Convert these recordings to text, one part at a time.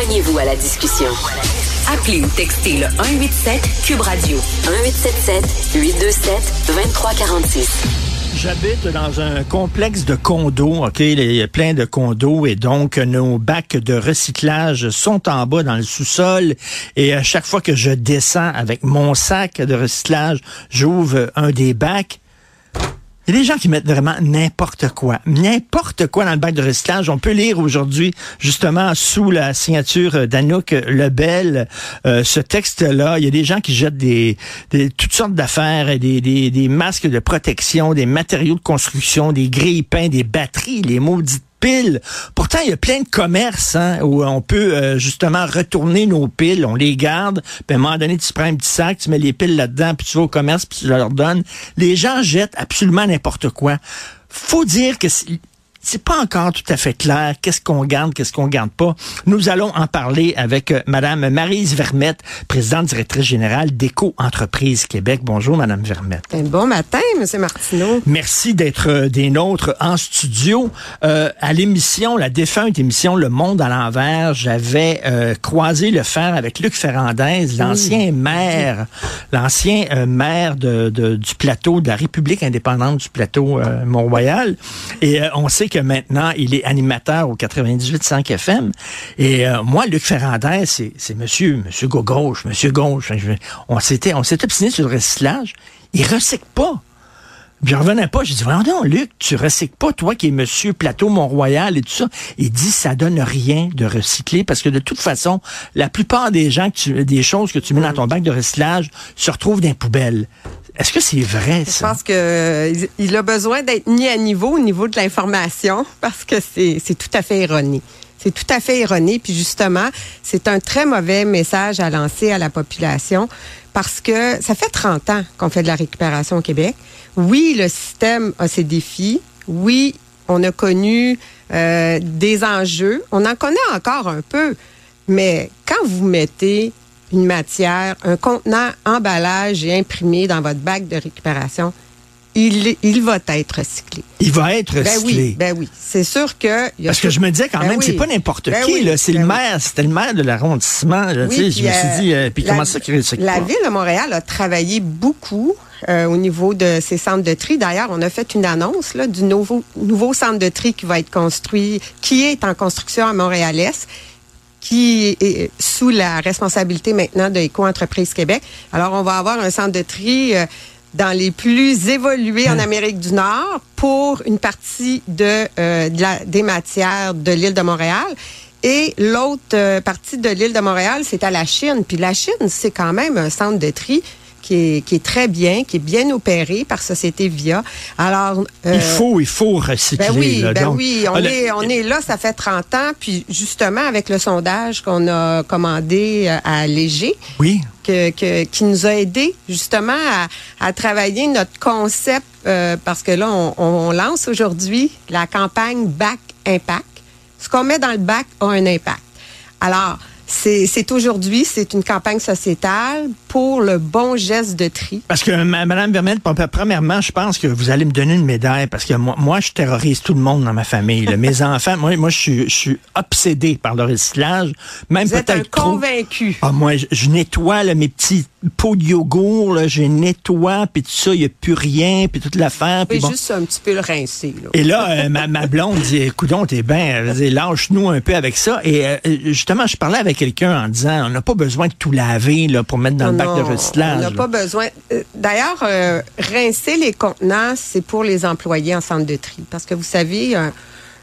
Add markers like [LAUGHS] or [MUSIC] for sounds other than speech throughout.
Joignez-vous à la discussion. Appelez ou textez le 187 Cube Radio 1877 827 2346. J'habite dans un complexe de condos, OK, il y a plein de condos et donc nos bacs de recyclage sont en bas dans le sous-sol et à chaque fois que je descends avec mon sac de recyclage, j'ouvre un des bacs il y a des gens qui mettent vraiment n'importe quoi. N'importe quoi dans le bac de recyclage. On peut lire aujourd'hui, justement, sous la signature d'Anouk Lebel, euh, ce texte-là. Il y a des gens qui jettent des, toutes sortes d'affaires, des, des, des masques de protection, des matériaux de construction, des grilles peints, des batteries, les maudites piles. Pourtant, il y a plein de commerces hein, où on peut euh, justement retourner nos piles, on les garde, puis à un moment donné, tu prends un petit sac, tu mets les piles là-dedans, puis tu vas au commerce, puis tu leur donnes. Les gens jettent absolument n'importe quoi. Faut dire que c'est pas encore tout à fait clair qu'est-ce qu'on garde, qu'est-ce qu'on garde pas. Nous allons en parler avec euh, Madame Marise Vermette, présidente directrice générale d'Éco Entreprise Québec. Bonjour, Madame Vermette. Bon matin, Monsieur Martineau. Merci d'être euh, des nôtres en studio. Euh, à l'émission, la défunte émission Le Monde à l'envers, j'avais euh, croisé le fer avec Luc Ferrandez, l'ancien maire, l'ancien maire de, de, du plateau de la République indépendante du plateau Mont-Royal. Et on sait que maintenant, il est animateur au 98.5 FM. Et euh, moi, Luc Ferrandez, c'est, monsieur, monsieur gauche, monsieur gauche. On s'était, on s'est obstiné sur le recyclage. Il recycle pas. Je revenais pas, j'ai dit, vraiment non, Luc, tu recycles pas, toi qui es monsieur Plateau Mont-Royal et tout ça. Il dit, ça donne rien de recycler parce que de toute façon, la plupart des gens, que tu, des choses que tu mets dans ton bac de recyclage se retrouvent dans les poubelles. Est-ce que c'est vrai, ça? Je pense qu'il il a besoin d'être mis à niveau au niveau de l'information [LAUGHS] parce que c'est tout à fait erroné. C'est tout à fait erroné. Puis justement, c'est un très mauvais message à lancer à la population parce que ça fait 30 ans qu'on fait de la récupération au Québec. Oui, le système a ses défis. Oui, on a connu euh, des enjeux. On en connaît encore un peu. Mais quand vous mettez une matière, un contenant emballage et imprimé dans votre bac de récupération, il, il va être recyclé. Il va être recyclé. Ben oui, ben oui. c'est sûr que. Parce que je me disais quand ben même, c'est pas n'importe ben qui. c'est le maire, c'était le maire de l'arrondissement. je me suis dit, euh, puis comment ça qu'il recycle La ville de Montréal a travaillé beaucoup euh, au niveau de ces centres de tri. D'ailleurs, on a fait une annonce là, du nouveau, nouveau centre de tri qui va être construit, qui est en construction à Montréal-Est qui est sous la responsabilité maintenant de Éco-entreprise Québec. Alors, on va avoir un centre de tri euh, dans les plus évolués en hein. Amérique du Nord pour une partie de, euh, la, des matières de l'île de Montréal. Et l'autre euh, partie de l'île de Montréal, c'est à la Chine. Puis la Chine, c'est quand même un centre de tri qui est, très bien, qui est bien opéré par Société Via. Alors, euh, il faut, il faut recycler. Ben oui, ben oui, on, ah, est, on est là, ça fait 30 ans, puis justement avec le sondage qu'on a commandé euh, à Léger, oui. que, qui nous a aidé justement à, travailler notre concept, euh, parce que là, on, on lance aujourd'hui la campagne Back Impact. Ce qu'on met dans le bac a un impact. Alors, c'est aujourd'hui, c'est une campagne sociétale pour le bon geste de tri. Parce que, Madame Vermette, premièrement, je pense que vous allez me donner une médaille parce que moi, moi je terrorise tout le monde dans ma famille. Mes [LAUGHS] enfants, moi, moi je, suis, je suis obsédé par le recyclage. Même vous êtes un convaincu. Ah, moi, je, nettoie mes petits pots de yogourt, là, je nettoie, puis tout ça, il n'y a plus rien, puis toute l'affaire. Puis bon. juste un petit peu le rincer. Là. Et là, euh, ma, ma, blonde dit, écoute, t'es bien, lâche-nous un peu avec ça. Et euh, justement, je parlais avec quelqu'un en disant on n'a pas besoin de tout laver là, pour mettre dans le bac de recyclage. On n'a pas besoin. Euh, d'ailleurs, euh, rincer les contenants, c'est pour les employés en centre de tri. Parce que vous savez,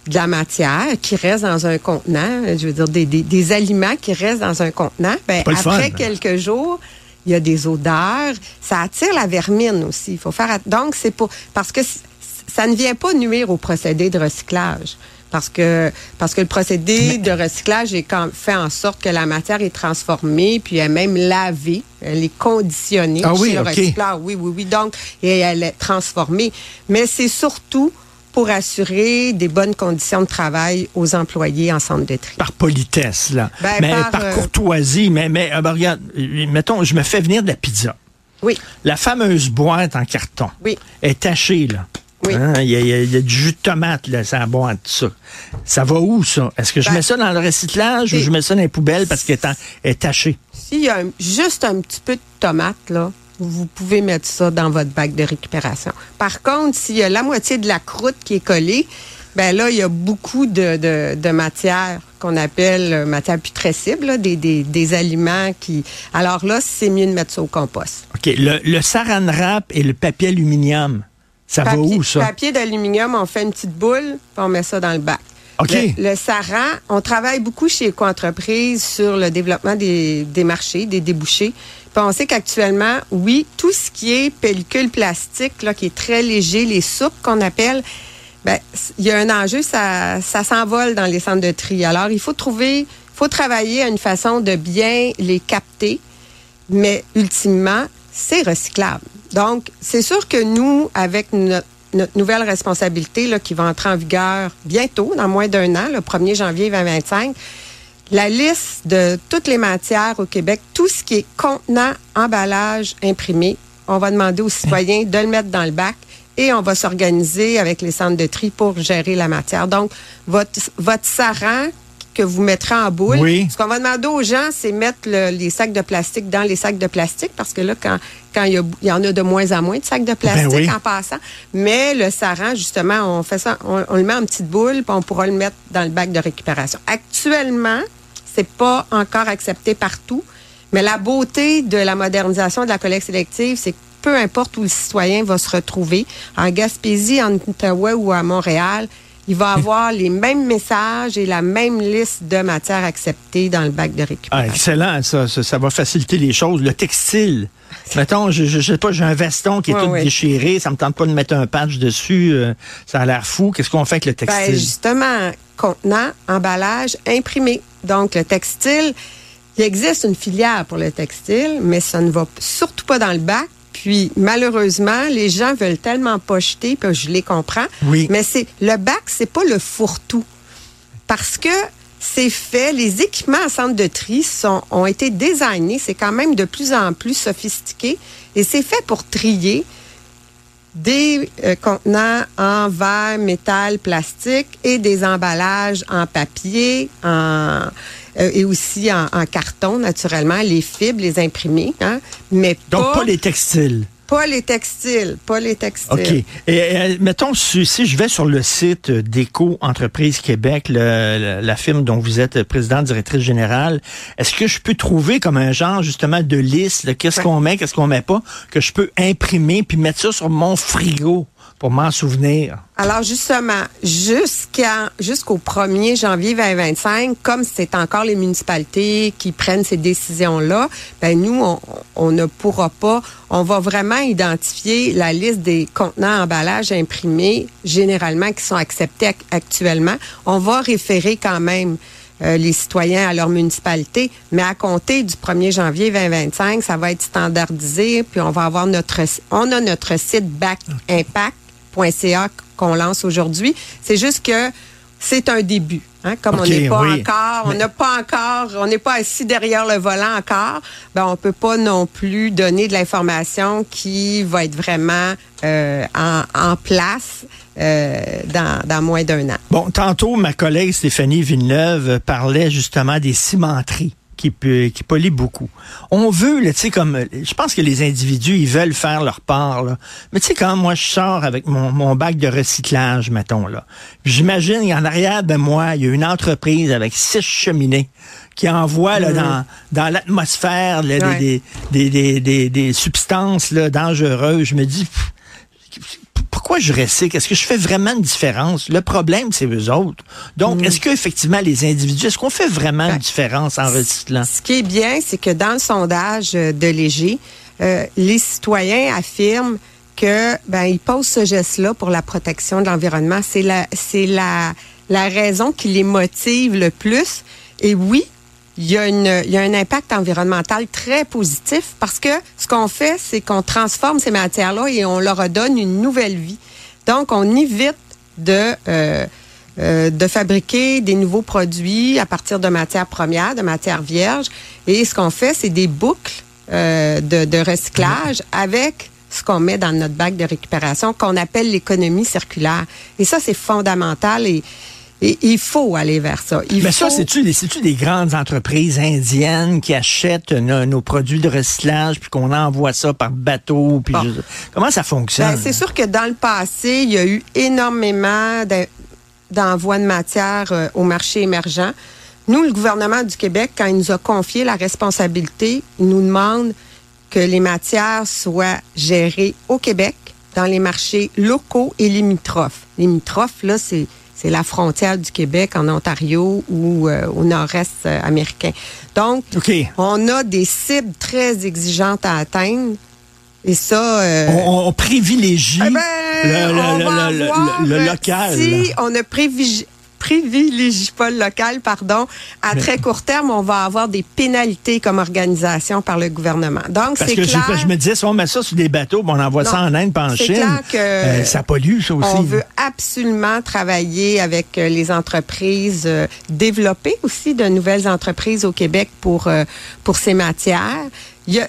de la matière qui reste dans un contenant, je veux dire des, des, aliments qui restent dans un contenant, ben, après quelques jours, il y a des odeurs, ça attire la vermine aussi. Il faut faire donc c'est pour parce que ça ne vient pas nuire au procédé de recyclage parce que parce que le procédé de recyclage est quand, fait en sorte que la matière est transformée puis elle est même lavée, elle est conditionnée ah oui, le recyclage. Oui, oui, oui. Donc, et elle est transformée. Mais c'est surtout pour assurer des bonnes conditions de travail aux employés en centre de tri. Par politesse, là. Ben, mais par, euh, courtoisie. Mais, mais euh, ben, regarde, mettons, je me fais venir de la pizza. Oui. La fameuse boîte en carton oui. est tachée, là. Hein, il, y a, du jus de tomate, là, ça tout ça. Ça va où, ça? Est-ce que je ben, mets ça dans le recyclage ou je mets ça dans les poubelles parce qu'elle est, tachée? S'il y a juste un petit peu de tomate, là, vous pouvez mettre ça dans votre bac de récupération. Par contre, s'il y a la moitié de la croûte qui est collée, ben là, il y a beaucoup de, de, de matière qu'on appelle euh, matière putrescible, des, des, des, aliments qui. Alors là, c'est mieux de mettre ça au compost. OK. Le, le saran wrap et le papier aluminium. Ça va où, ça? Papier d'aluminium, on fait une petite boule, puis on met ça dans le bac. OK. Le, saran, on travaille beaucoup chez Eco-entreprise sur le développement des, des marchés, des débouchés. Sait qu'actuellement, oui, tout ce qui est pellicule plastique, là, qui est très léger, les soupes qu'on appelle, ben, il y a un enjeu, ça, ça s'envole dans les centres de tri. Alors, il faut trouver, faut travailler à une façon de bien les capter, mais ultimement, c'est recyclable. Donc, c'est sûr que nous, avec notre, nouvelle responsabilité là, qui va entrer en vigueur bientôt, dans moins d'un an, le 1er janvier 2025, la liste de toutes les matières au Québec, tout ce qui est contenant, emballage, imprimé, on va demander aux citoyens de le mettre dans le bac et on va s'organiser avec les centres de tri pour gérer la matière. Donc, votre, votre saran que vous mettrez en boule. Ce qu'on va demander aux gens, c'est mettre les sacs de plastique dans les sacs de plastique parce que là, quand, quand il, y, en a de moins en moins de sacs de ben plastique en passant. Mais le saran, justement, on fait ça, on, le met en petite boule, puis on pourra le mettre dans le bac de récupération. Actuellement, c'est pas encore accepté partout. Mais la beauté de la modernisation de la collecte sélective, c'est que peu importe où le citoyen va se retrouver, en Gaspésie, en Outaouais ou à Montréal, il va avoir [LAUGHS] les mêmes messages et la même liste de matières acceptées dans le bac de récupération. Ah, excellent, ça, ça, va faciliter les choses. Le textile, [LAUGHS] mettons, je, je, sais pas, j'ai un veston qui est tout déchiré, ça me tente pas de mettre un patch dessus, euh, ça a l'air fou. Qu'est-ce qu'on fait avec le ben, textile? justement, contenant, emballage, imprimé. Donc, le textile, il existe une filière pour le textile, mais ça ne va surtout pas dans le bac puis malheureusement, les gens veulent tellement pas jeter, puis je les comprends. Oui. Mais c'est le bac, c'est pas le fourre-tout. Parce que c'est fait, les équipements en centre de tri sont, ont été designés, c'est quand même de plus en plus sophistiqué, et c'est fait pour trier des euh, contenants en verre, métal, plastique et des emballages en papier, en euh, et aussi en, carton, naturellement, les fibres, les imprimés, hein, mais Donc, pas, les textiles. Pas les textiles, pas les textiles. OK. Et, mettons, si, je vais sur le site d'Éco Entreprise Québec, la firme dont vous êtes présidente, directrice générale, est-ce que je peux trouver comme un genre, justement, de liste, qu'est-ce qu'on met, qu'est-ce qu'on met pas, que je peux imprimer puis mettre ça sur mon frigo? Pour m'en souvenir? Alors justement, jusqu'à jusqu'au 1er janvier 2025, comme c'est encore les municipalités qui prennent ces décisions-là, ben nous on, on, ne pourra pas. On va vraiment identifier la liste des contenants emballages imprimés généralement qui sont acceptés actuellement. On va référer quand même euh, les citoyens à leur municipalité, mais à compter du 1er janvier 2025, ça va être standardisé, puis on va avoir notre on a notre site Back Impact qu'on lance aujourd'hui. C'est juste que c'est un début. Hein, comme on n'est pas encore, on n'a pas encore, on n'est pas assis derrière le volant encore, ben on peut pas non plus donner de l'information qui va être vraiment euh, en, place euh, dans, dans moins d'un an. Bon, tantôt ma collègue Stéphanie Villeneuve parlait justement des cimenteries qui, qui pollue beaucoup. On veut, tu sais, comme, je pense que les individus, ils veulent faire leur part, là. Mais tu sais, quand moi, je sors avec mon, mon bac de recyclage, mettons, là, j'imagine, en arrière de moi, il y a une entreprise avec six cheminées qui envoie là, mm-hmm. dans, dans l'atmosphère des, des, des, des, des, substances là, dangereuses. Je me dis, pourquoi je recycle? Est-ce que je fais vraiment une différence? Le problème, c'est eux autres. Donc, mm. est-ce qu'effectivement, les individus, est-ce qu'on fait vraiment une ben, différence en recyclant? Ce qui est bien, c'est que dans le sondage de Léger, euh, les citoyens affirment que ben ils posent ce geste-là pour la protection de l'environnement. C'est la c'est la la raison qui les motive le plus. Et oui, il y, a une, il y a un impact environnemental très positif parce que ce qu'on fait, c'est qu'on transforme ces matières-là et on leur redonne une nouvelle vie. Donc, on évite de, euh, euh, de fabriquer des nouveaux produits à partir de matières premières, de matières vierges. Et ce qu'on fait, c'est des boucles euh, de, de recyclage avec ce qu'on met dans notre bac de récupération qu'on appelle l'économie circulaire. Et ça, c'est fondamental et, et il faut aller vers ça. Il Mais faut... ça, c'est-tu des, grandes entreprises indiennes qui achètent nos, nos produits de recyclage puis qu'on envoie ça par bateau? Puis Bon. je- comment ça fonctionne? Ben, c'est sûr que dans le passé, il y a eu énormément d'en- d'envois de matière euh, au marché émergent. Nous, le gouvernement du Québec, quand il nous a confié la responsabilité, il nous demande que les matières soient gérées au Québec, dans les marchés locaux et limitrophes. Limitrophes, là, c'est c'est la frontière du Québec en Ontario ou euh, au nord-est euh, américain. Donc, on a des cibles très exigeantes à atteindre. Et ça, euh, On, on privilégie eh ben, le, on local. Si on privilégie pas le local, pardon, à Mais- très court terme, on va avoir des pénalités comme organisation par le gouvernement. Donc, Parce c'est que je, clair. je me disais, si on met ça sur des bateaux, on envoie ça en Inde, pas en Chine, clair que euh, ça pollue, ça aussi. On veut absolument travailler avec euh, les entreprises, euh, développer aussi de nouvelles entreprises au Québec pour pour ces matières.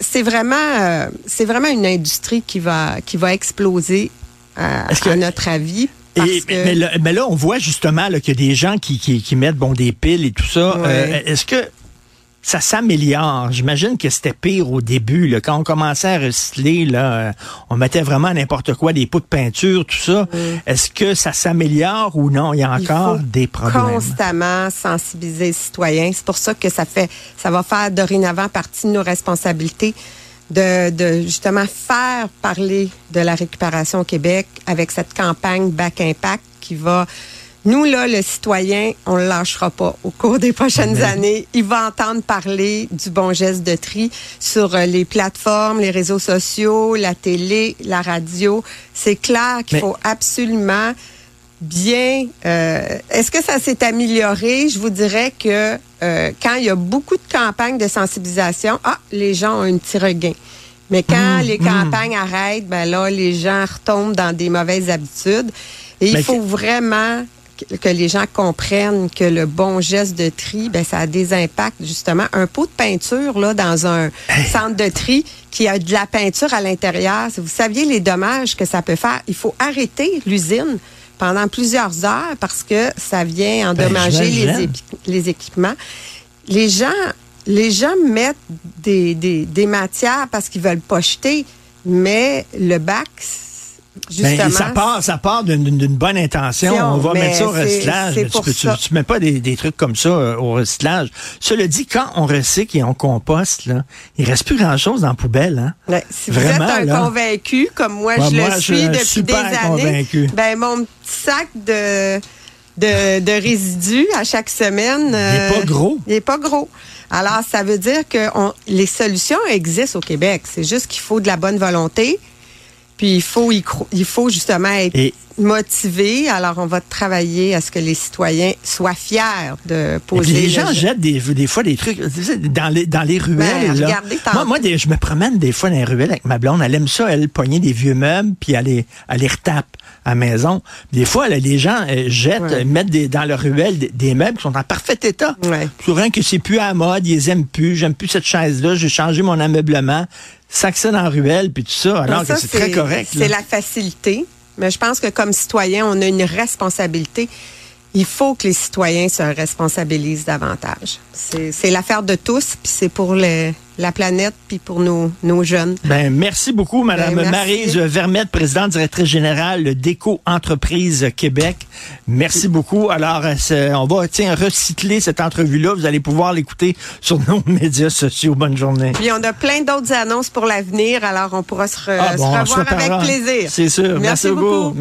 C'est vraiment c'est vraiment une industrie qui va qui va exploser que- à notre avis. Parce Et- que, mais, là, mais là, on voit justement qu'il y a des gens qui, qui, qui mettent bon, des piles et tout ça. Euh, Est-ce que ça s'améliore? J'imagine que c'était pire au début. Là, quand on commençait à recycler, là, euh, on mettait vraiment n'importe quoi, des pots de peinture, tout ça. Est-ce que ça s'améliore ou non? Il y a il encore faut des problèmes. constamment sensibiliser les citoyens. C'est pour ça que ça fait, ça va faire dorénavant partie de nos responsabilités de, de justement faire parler de la récupération au Québec avec cette campagne Back Impact qui va nous, là, le citoyen, on le lâchera pas. Au cours des prochaines années, il va entendre parler du bon geste de tri sur euh, les plateformes, les réseaux sociaux, la télé, la radio. C'est clair qu'il faut absolument bien. euh, Est-ce que ça s'est amélioré? Je vous dirais que euh, quand il y a beaucoup de campagnes de sensibilisation, ah, les gens ont un petit regain. Mais quand les campagnes arrêtent, ben là, les gens retombent dans des mauvaises habitudes. Et il faut vraiment que- que les gens comprennent que le bon geste de tri, ben ça a des impacts justement. Un pot de peinture là dans un centre de tri qui a de la peinture à l'intérieur, si vous saviez les dommages que ça peut faire, il faut arrêter l'usine pendant plusieurs heures parce que ça vient endommager les, j'imagine. épi- les équipements. Les gens, les gens mettent des, des, des matières parce qu'ils veulent pas jeter, mais le bac, justement, Ben, ça part, ça part d'une- bonne intention. On va mettre ça au recyclage. Tu, peux- ça. tu mets pas des, des trucs comme ça euh, au recyclage. Cela dit, quand on recycle et on composte, là, il reste plus grand-chose dans la poubelle. Hein? Ouais, si vous Vraiment, êtes un là. convaincu, comme moi je moi, le suis depuis des années, convaincu. ben mon petit sac de de, de résidus à chaque semaine, euh, Il est pas gros. Il est pas gros. Alors ça veut dire que on- les solutions existent au Québec. C'est juste qu'il faut de la bonne volonté. Puis il faut y cro- il faut justement être Et- motivé. Alors on va travailler à ce que les citoyens soient fiers de Et poser. puis les le gens jettent des, des fois des trucs dans les, dans les ruelles. Ben, là. moi, moi des- je me promène des fois dans les ruelles avec ma blonde. Elle aime ça, elle, pogner des vieux meubles, puis elle les, elle les retape à la maison. Des fois, là, les gens euh, jettent, Ouais. mettent des, dans leur ruelle des, des meubles qui sont en parfait état. Ouais. Souvent que c'est plus à la mode, ils les aiment plus, j'aime plus cette chaise-là, j'ai changé mon ameublement. Sac ça dans la ruelle, puis tout ça, alors Ça, que c'est très correct. C'est la facilité. Mais je pense que comme citoyen, on a une responsabilité. Il faut que les citoyens se responsabilisent davantage. C'est l'affaire de tous, puis c'est pour le- la planète, puis pour nos, nos jeunes. Ben, merci beaucoup, Madame Ben, merci. Maryse Vermette, présidente directrice générale d'Éco Entreprise Québec. Merci beaucoup. Alors, on va tiens, recycler cette entrevue-là. Vous allez pouvoir l'écouter sur nos [LAUGHS] médias sociaux. Bonne journée. Puis on a plein d'autres annonces pour l'avenir, alors on pourra se, re- Ah, bon, se revoir avec plaisir. C'est sûr. Merci, beaucoup.